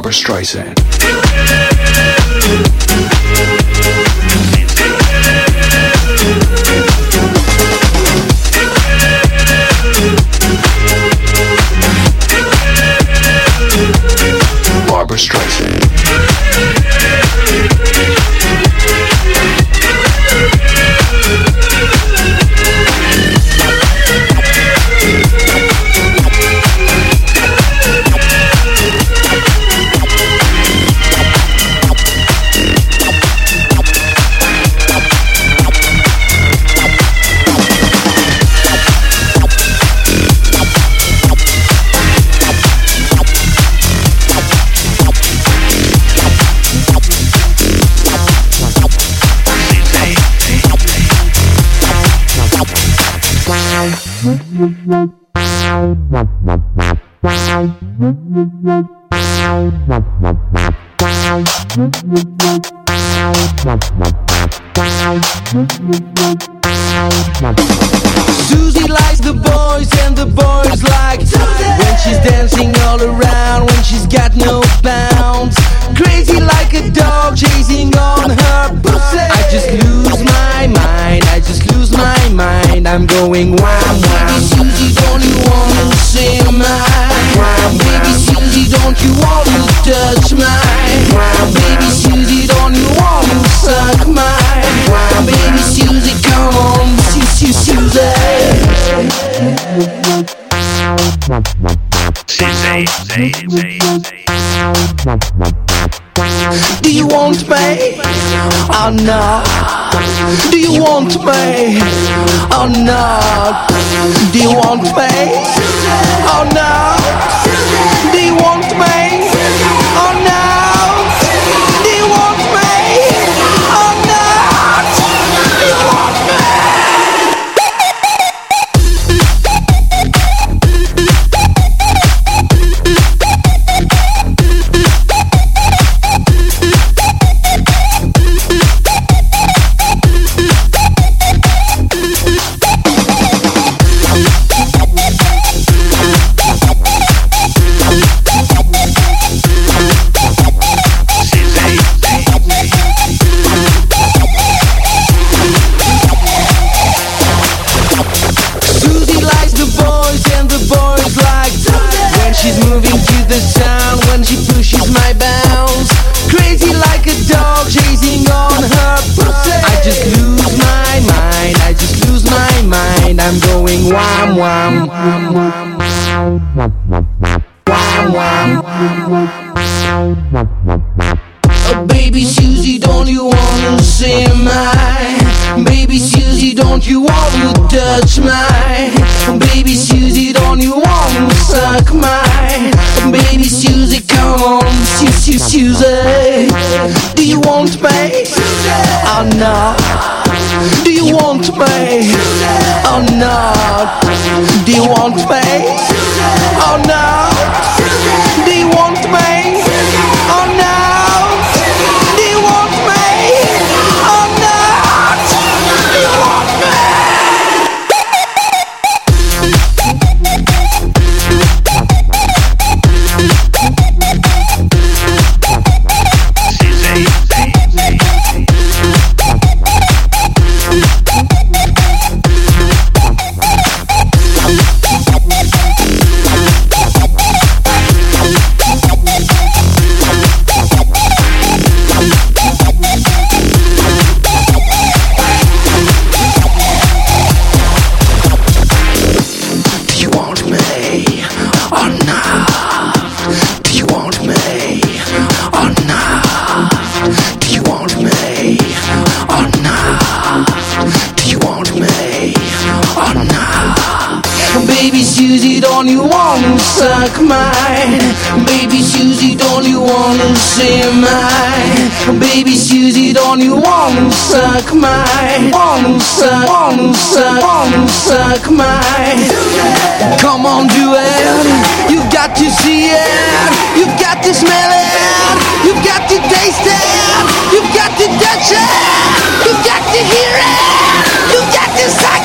Barbara Streisand. want me oh, or not? Do you want me oh, or not? Do you want me? suck my, wanna suck, wanna suck, wanna suck my. Come on, do it. You've got to see it. You've got to smell it. You've got to taste it. You've got to touch it. You've got to hear it. You've got to suck.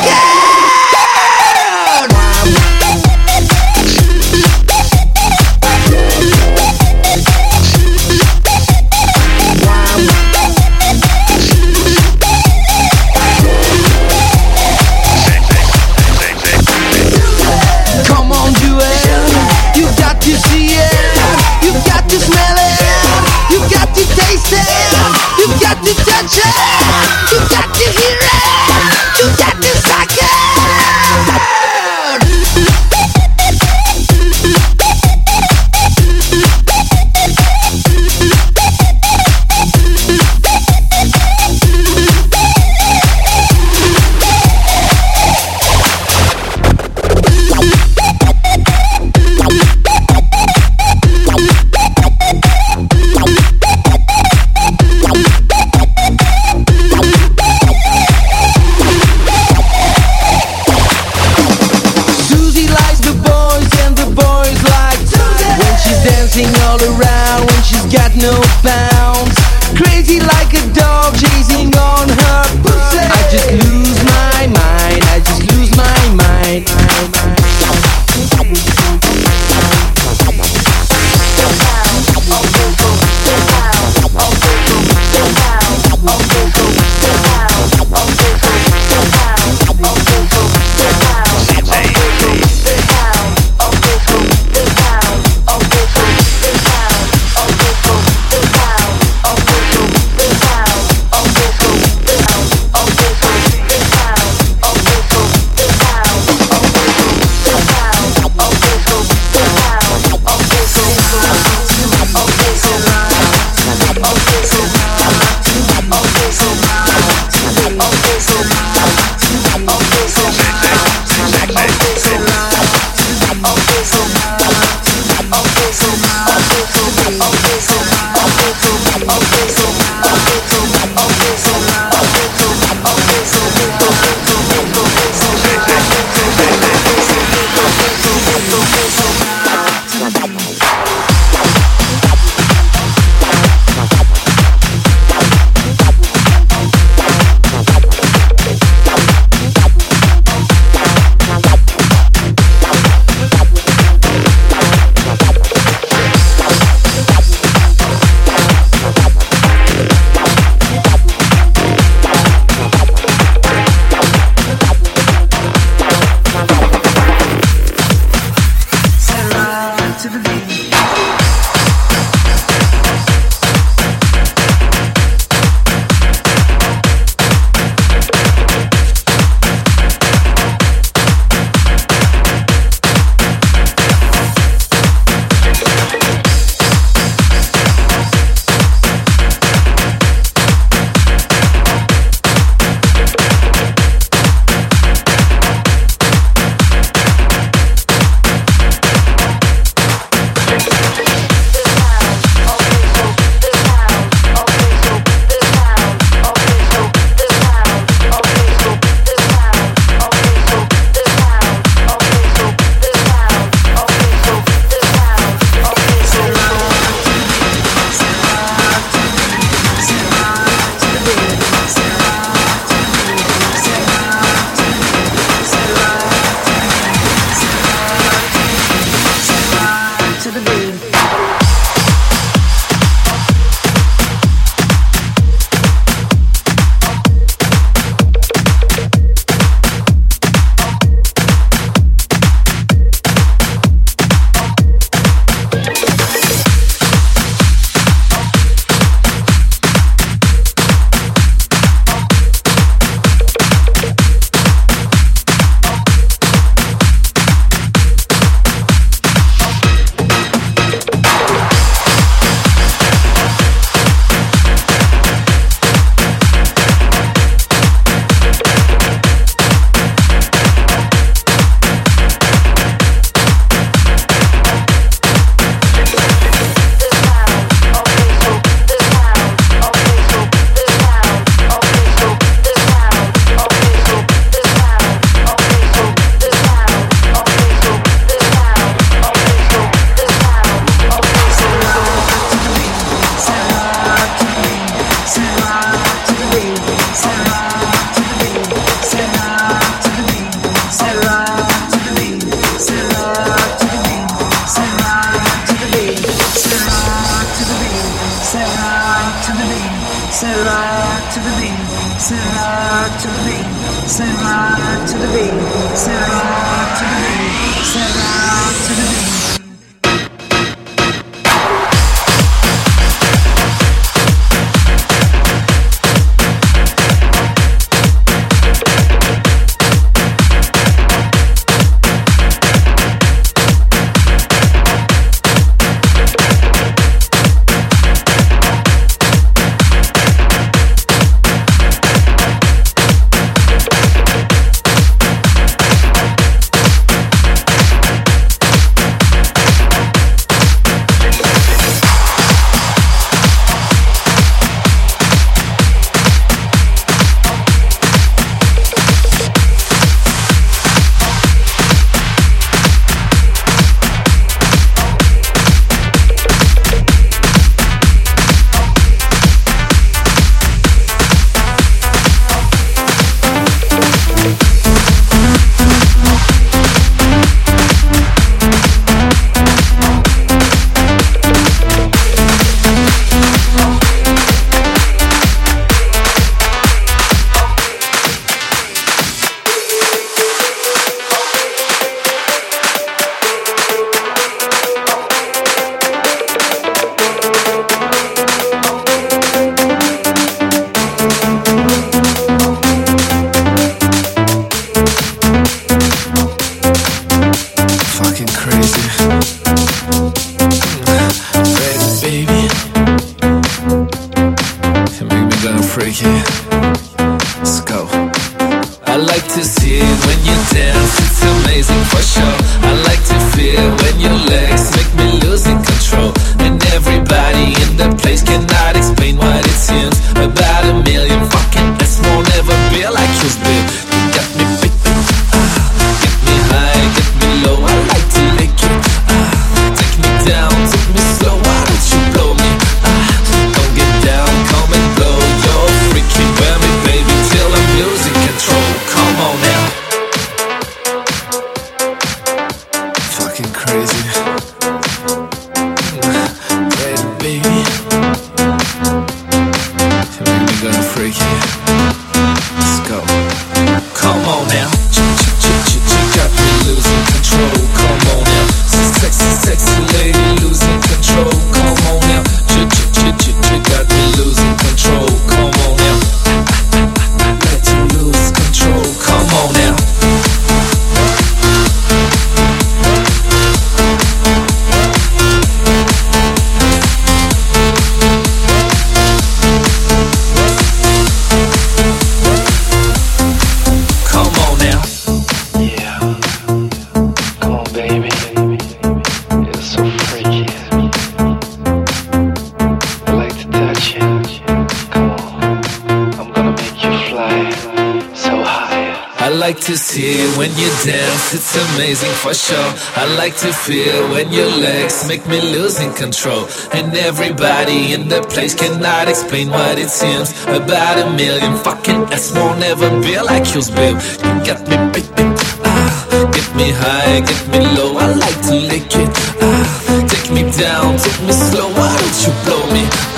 For sure. I like to feel when your legs make me losing control. And everybody in the place cannot explain what it seems. About a million fucking ass won't ever be like yours, babe. You got me, baby. Ah, get me high, get me low. I like to lick it. Ah, take me down, take me slow. Why don't you blow me?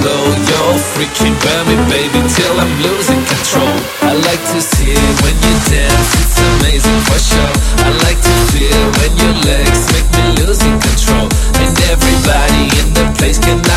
Blow. You're freaking me, baby, till I'm losing control. I like to see it when you dance. It's amazing for sure. I like to feel when your legs make me losing control. And everybody in the place cannot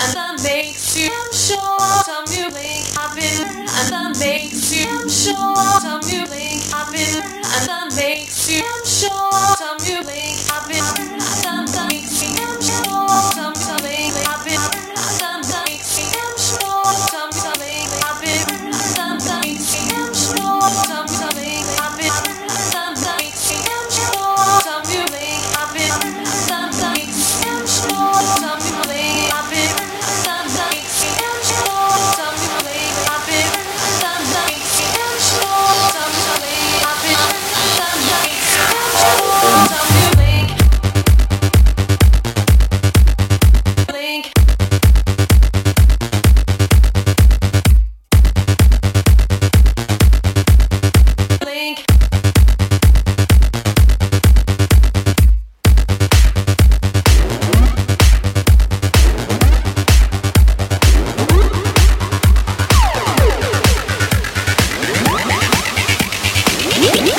and that makes you I'm sure some new link happen and that makes you I'm sure some new link happen and that makes you I'm sure some new link happen and that Yeah.